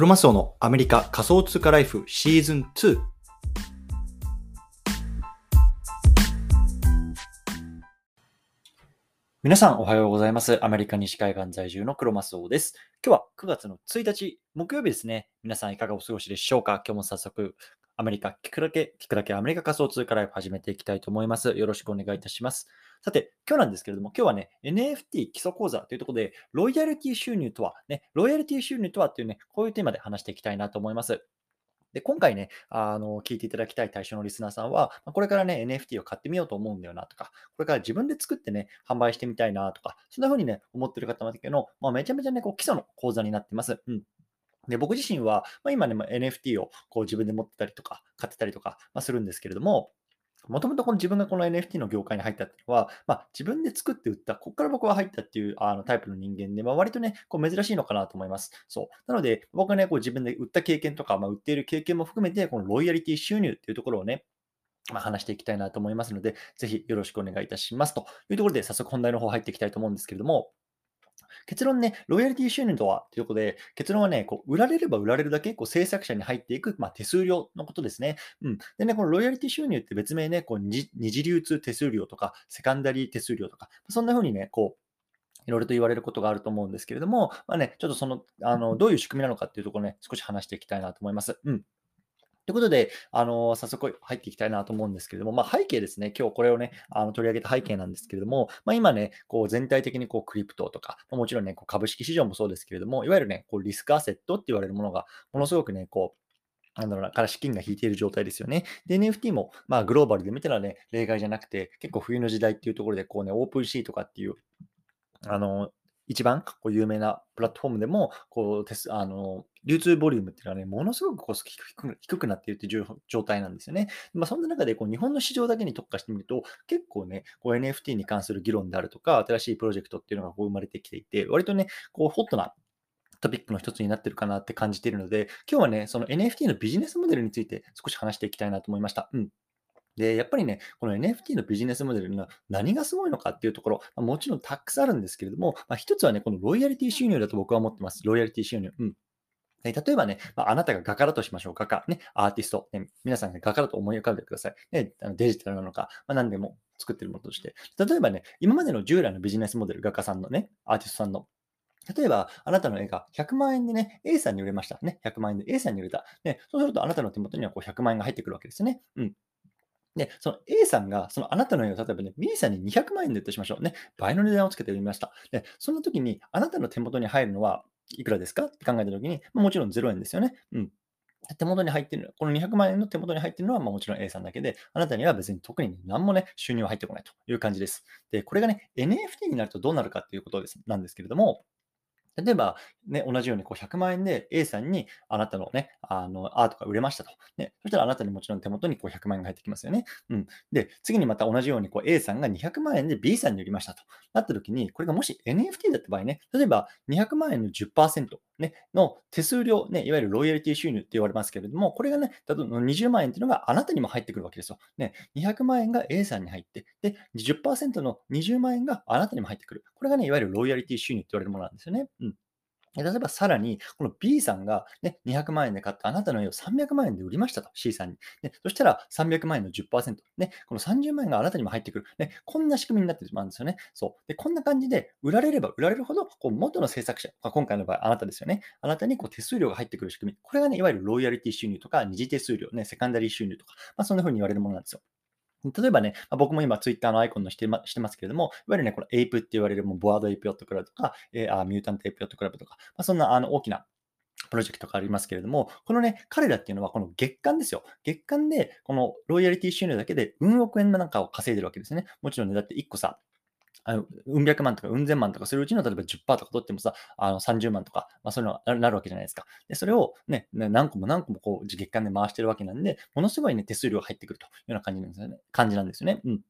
クロマスオのアメリカ仮想通貨ライフシーズン2。皆さんおはようございます。アメリカ西海岸在住のクロマスオです。今日は9月の1日、木曜日ですね。皆さんいかがお過ごしでしょうか？今日も早速、アメリカ聞くだけ、聞くだけアメリカ仮想通貨ライフ始めていきたいと思います。よろしくお願いいたします。さて、今日なんですけれども、今日はね、NFT 基礎講座というところで、ロイヤリティ収入とは、ね、ロイヤリティ収入とはっていうね、こういうテーマで話していきたいなと思います。で、今回ね、あの、聞いていただきたい対象のリスナーさんは、これからね、NFT を買ってみようと思うんだよなとか、これから自分で作ってね、販売してみたいなとか、そんな風にね、思ってる方だけの、まあ、めちゃめちゃね、こう基礎の講座になってます。うん。で、僕自身は、まあ、今ね、まあ NFT をこう自分で持ってたりとか、買ってたりとか、まあ、するんですけれども、もともとこの自分がこの NFT の業界に入ったっていうのは、まあ、自分で作って売った、ここから僕は入ったっていうあのタイプの人間で、まあ、割とね、こう珍しいのかなと思います。そう。なので、僕はね、こう自分で売った経験とか、まあ、売っている経験も含めて、このロイヤリティ収入っていうところをね、ま、話していきたいなと思いますので、ぜひよろしくお願いいたします。というところで、早速本題の方入っていきたいと思うんですけれども、結論ね、ロイヤリティ収入とはということで、結論はね、こう売られれば売られるだけこう制作者に入っていく、まあ、手数料のことですね。うん。でね、このロイヤリティ収入って別名ね、こう二次流通手数料とか、セカンダリー手数料とか、そんな風にね、こう、いろいろと言われることがあると思うんですけれども、まあね、ちょっとその、あの、どういう仕組みなのかっていうところね、少し話していきたいなと思います。うん。ということで、あの早速入っていきたいなと思うんですけれども、まあ、背景ですね、今日これをね、あの取り上げた背景なんですけれども、まあ、今ね、こう全体的にこうクリプトとか、もちろんね、こう株式市場もそうですけれども、いわゆるね、こうリスクアセットって言われるものが、ものすごくね、こう、なんだろうな、から資金が引いている状態ですよね。で、NFT も、まあ、グローバルで見たらね、例外じゃなくて、結構冬の時代っていうところで、こうね、オープンシーとかっていう、あの、一番こう有名なプラットフォームでも、こうテスあの流通ボリュームっていうのはね、ものすごくこう低く低くなっているという状態なんですよね。まあ、そんな中でこう日本の市場だけに特化してみると、結構ね、こう NFT に関する議論であるとか、新しいプロジェクトっていうのがこう生まれてきていて、割とね、こうホットなトピックの一つになってるかなって感じているので、今日はね、その NFT のビジネスモデルについて少し話していきたいなと思いました。うん。で、やっぱりね、この NFT のビジネスモデルの何がすごいのかっていうところ、まもちろんたくさんあるんですけれども、まあ、一つはね、このロイヤリティ収入だと僕は思ってます。ロイヤリティ収入。うん。例えばね、まあ、あなたが画家だとしましょう。画家、ね、アーティスト、ね、皆さんが画家だと思い浮かべてください。ね、あのデジタルなのか、まあ、何でも作ってるものとして。例えばね、今までの従来のビジネスモデル、画家さんのね、アーティストさんの例えば、あなたの絵が100万円でね、A さんに売れました。ね、100万円で A さんに売れた。ね、そうするとあなたの手元にはこう100万円が入ってくるわけですよね。うん。で、その A さんが、そのあなたの絵を例えばね、B さんに200万円で売ったしましょうね。倍の値段をつけて売りました。で、その時に、あなたの手元に入るのはいくらですか？って考えたときに、もちろん0円ですよね。うん。手元に入っている、この200万円の手元に入っているのは、ま、もちろん A さんだけで、あなたには別に特に何もね、収入は入ってこないという感じです。で、これがね、NFT になるとどうなるかっていうことですなんですけれども、例えば、ね、同じようにこう100万円で A さんにあなたのね、あのアートが売れましたと。ね、そしたらあなたにもちろん手元にこう100万円が入ってきますよね。うん。で、次にまた同じようにこう A さんが200万円で B さんに売りましたとなった時に、これがもし NFT だった場合ね、例えば200万円の10%、ね、の手数料、ね、いわゆるロイヤリティ収入って言われますけれども、これがね、例えば20万円っていうのがあなたにも入ってくるわけですよ。ね、200万円が A さんに入って、で、10%の20万円があなたにも入ってくる。これがね、いわゆるロイヤリティ収入って言われるものなんですよね。うん。例えばさらに、この B さんが、ね、200万円で買ったあなたの絵を300万円で売りましたと、C さんに。ね、そしたら300万円の10%、ね、この30万円があなたにも入ってくる。ね、こんな仕組みになってしまうんですよね。そう。で、こんな感じで、売られれば売られるほど、こう元の制作者、まあ、今回の場合あなたですよね。あなたにこう手数料が入ってくる仕組み。これがね、いわゆるロイヤリティ収入とか、二次手数料、ね、セカンダリー収入とか、まあ、そんな風に言われるものなんですよ。例えばね、僕も今ツイッターのアイコンのして,、ま、してますけれども、いわゆるね、このエイプって言われるもう Bored Ape Yacht Club とか、えー、あ Mutant Ape Yacht Club とか、まあ、そんなあの大きなプロジェクトがありますけれども、このね、彼らっていうのはこの月間ですよ。月間でこのロイヤリティ収入だけでうん億円のなんかを稼いでるわけですね。もちろんね、だって1個さ、あの、うん百万とかうん千万とかするうちの例えば10%とか取ってもさ、あの30万とか、まあ、そういうのがなるわけじゃないですか。で、それをね、何個も何個もこう月間で回してるわけなんで、ものすごいね、手数料が入ってくるというような感じなんですよね。感じなんですよね。うん。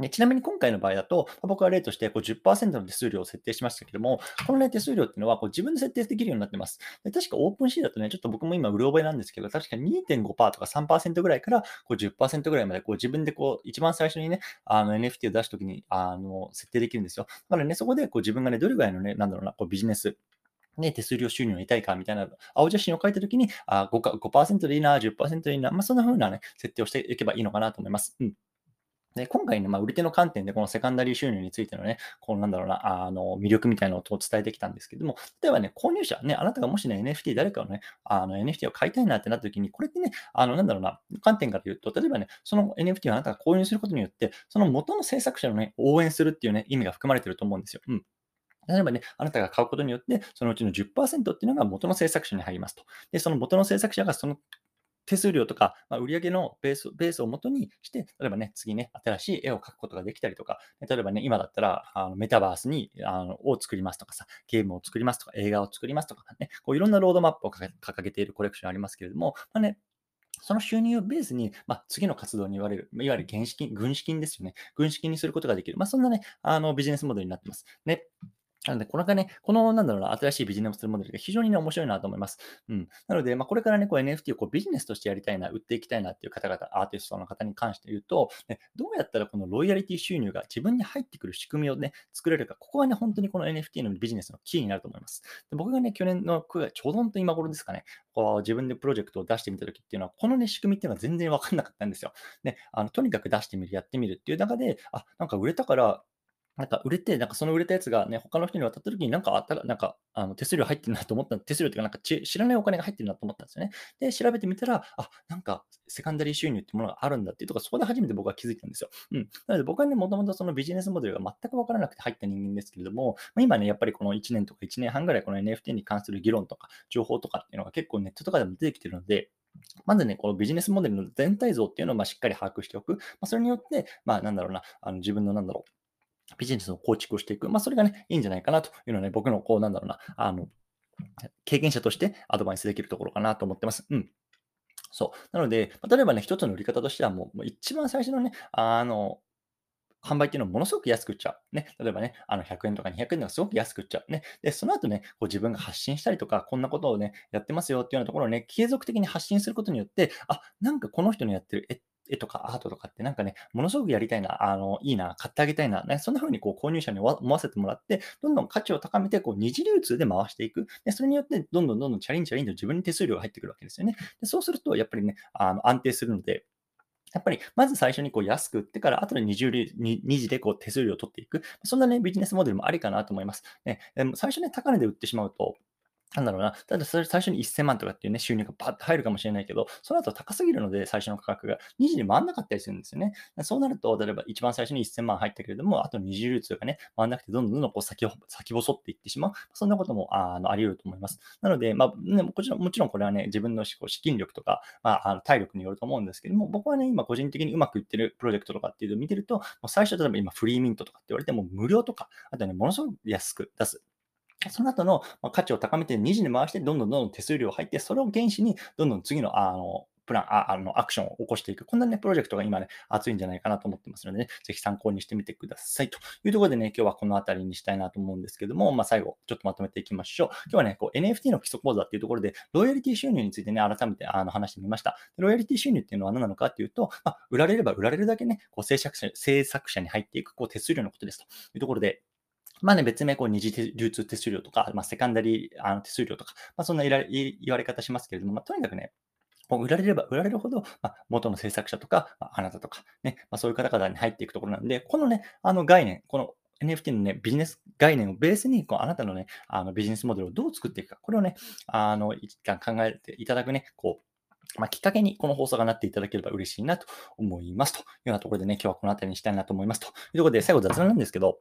でちなみに今回の場合だと、僕は例としてこう10%の手数料を設定しましたけども、この、ね、手数料っていうのはこう自分で設定できるようになってます。で確かオープンシーだとね、ちょっと僕も今、うる覚えなんですけど、確か2.5%とか3%ぐらいからこう10%ぐらいまでこう自分でこう一番最初にね、あの NFT を出すときにあの設定できるんですよ。だからね、そこでこう自分がね、どれぐらいのね、なんだろうな、こうビジネスね、手数料収入を得たいかみたいな青写真を書いたときに、あ 5, か5%でいいな、10%でいいな、まあ、そんな風なね、設定をしていけばいいのかなと思います。うん。で、今回ね、ま、売り手の観点でこのセカンダリー収入についてのね、このなんだろうな、あの、魅力みたいなのを伝えてきたんですけども、例えばね、購入者、ね、あなたがもしね、NFT、誰かをね、あの、NFT を買いたいなってなった時に、これってね、あの、なんだろうな、観点から言うと、例えばね、その NFT をあなたが購入することによって、その元の制作者のね、応援するっていうね、意味が含まれてると思うんですよ。うん。例えばね、あなたが買うことによって、そのうちの10%っていうのが元の制作者に入りますと。で、その元の制作者がその手数料とか、まあ、売上のベースベースを元にして、例えばね、次ね、新しい絵を描くことができたりとか、例えばね、今だったら、あのメタバースにあのを作りますとかさ、ゲームを作りますとか、映画を作りますとかね、こういろんなロードマップを掲げているコレクションありますけれども、まあね、その収入をベースに、まあ、次の活動に言われる、いわゆる原資金、軍資金ですよね。軍資金にすることができる。まあ、そんなね、あのビジネスモデルになってます。ね。なので、これがね、この、なんだろうな、新しいビジネスモデルが非常にね、面白いなと思います。うん。なので、まあ、これからね、こう NFT をこうビジネスとしてやりたいな、売っていきたいなっていう方々、アーティストの方に関して言うと、ね、どうやったらこのロイヤリティ収入が自分に入ってくる仕組みをね、作れるか、ここはね、本当にこの NFT のビジネスのキーになると思います。で僕がね、去年の9月、ちょうど本当今頃ですかね、こう自分でプロジェクトを出してみたときっていうのは、このね、仕組みっていうのは全然わかんなかったんですよ。ね、あのとにかく出してみる、やってみるっていう中で、あ、なんか売れたから、なんか売れて、なんかその売れたやつがね、他の人に渡った時になんかあったら、なんかあの手数料入ってるなと思った、手数料っていうかなんか知らないお金が入ってるなと思ったんですよね。で、調べてみたら、あ、なんかセカンダリー収入ってものがあるんだっていうとこ、そこで初めて僕は気づいたんですよ。うん。なので僕はね、もともとそのビジネスモデルが全くわからなくて入った人間ですけれども、まあ、今ね、やっぱりこの1年とか1年半ぐらいこの NFT に関する議論とか情報とかっていうのが結構ネットとかでも出てきてるので、まずね、このビジネスモデルの全体像っていうのをましっかり把握しておく。まあ、それによって、まあなんだろうな、あの自分のなんだろう、ビジネスの構築をしていく。まあ、それがね、いいんじゃないかなというのはね、僕の、こう、なんだろうな、あの、経験者としてアドバイスできるところかなと思ってます。うん。そう。なので、例えばね、一つの売り方としてはもう、一番最初のね、あの、販売っていうのをものすごく安く売っちゃう。ね。例えばね、あの100円とか200円とかすごく安く売っちゃう。ね。で、その後ね、こう自分が発信したりとか、こんなことをね、やってますよっていうようなところをね、継続的に発信することによって、あ、なんかこの人のやってる絵とかアートとかってなんかね、ものすごくやりたいな、あの、いいな、買ってあげたいな、ね、そんな風にこう購入者に思わせてもらって、どんどん価値を高めて、こう二次流通で回していく。で、それによって、どんどんどんどんチャリンチャリンと自分に手数料が入ってくるわけですよね。でそうすると、やっぱりね、あの安定するので、やっぱり、まず最初にこう安く売ってから、後で二次でこう手数料を取っていく。そんなね、ビジネスモデルもありかなと思います。ね、最初ね、高値で売ってしまうと、なんだろうな。ただ、それ最初に1000万とかっていうね、収入がバッと入るかもしれないけど、その後高すぎるので、最初の価格が2時に回んなかったりするんですよね。そうなると、例えば一番最初に1000万入ったけれども、あと20流通がね、回んなくて、どんどんどんどんこう先先細っていってしまう。そんなこともあのあり得ると思います。なので、まあ、ね、もちろん、もちろんこれはね、自分の資金力とか、まあ、あの体力によると思うんですけども、僕はね、今個人的にうまくいってるプロジェクトとかっていうのを見てると、もう最初、例えば今フリーミントとかって言われても無料とか、あとね、ものすごく安く出す。その後の価値を高めて2次に回して、どんどんどんどん手数料入って、それを原資にどんどん次のあのプラン、ああのアクションを起こしていく。こんなね、プロジェクトが今ね、熱いんじゃないかなと思ってますのでね、ぜひ参考にしてみてください。というところでね、今日はこの辺りにしたいなと思うんですけども、まあ、最後、ちょっとまとめていきましょう。今日はね、こう NFT の基礎講座っていうところで、ロイヤリティ収入についてね、改めてあの話してみました。ロイヤリティ収入っていうのは何なのかっていうと、まあ、売られれば売られるだけね、こう制作者制作者に入っていくこう手数料のことですというところで、まあね、別名、こう、二次流通手数料とか、まあ、セカンダリーあの手数料とか、まあ、そんな言われ方しますけれども、まあ、とにかくね、もう売られれば売られるほど、まあ、元の制作者とか、まあ、あなたとか、ね、まあ、そういう方々に入っていくところなんで、このね、あの概念、この NFT のね、ビジネス概念をベースに、こうあなたのね、あのビジネスモデルをどう作っていくか、これをね、あの、一旦考えていただくね、こう、まあ、きっかけにこの放送がなっていただければ嬉しいなと思います。というようなところでね、今日はこの辺りにしたいなと思います。というところで、最後雑談なんですけど、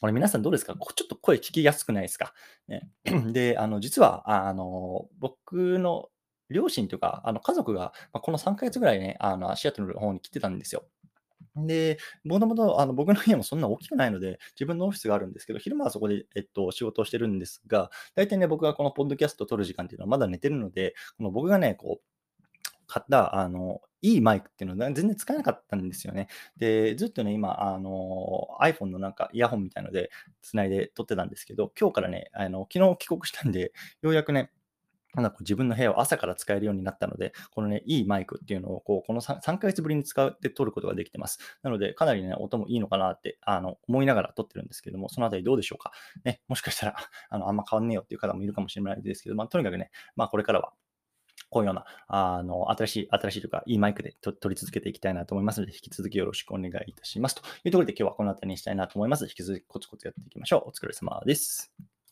これ皆さんどうですか？ちょっと声聞きやすくないですか、ね、で、あの、実は、あの、僕の両親というか、あの家族が、まこの3ヶ月ぐらいね、あの、シアトルの方に来てたんですよ。で、もともとあの僕の家もそんな大きくないので、自分のオフィスがあるんですけど、昼間はそこで、えっと、仕事をしてるんですが、大体ね、僕がこのポッドキャストを撮る時間っていうのはまだ寝てるので、この僕がね、こう、買った、あの、いいマイクっていうのは全然使えなかったんですよね。で、ずっとね、今、あの、iPhone のなんかイヤホンみたいので繋いで撮ってたんですけど、今日からね、あの、昨日帰国したんで、ようやくね、なんかこう自分の部屋を朝から使えるようになったので、このね、いいマイクっていうのを、こう、この 3, 3ヶ月ぶりに使って撮ることができてます。なので、かなりね、音もいいのかなって、あの、思いながら撮ってるんですけども、そのあたりどうでしょうか。ね、もしかしたら、あの、あんま変わんねえよっていう方もいるかもしれないですけど、まあ、とにかくね、まあ、これからは、こういうような、あの、新しい、新しいというか、いいマイクで取り続けていきたいなと思いますので、引き続きよろしくお願いいたします。というところで今日はこの辺りにしたいなと思います。引き続きコツコツやっていきましょう。お疲れ様です。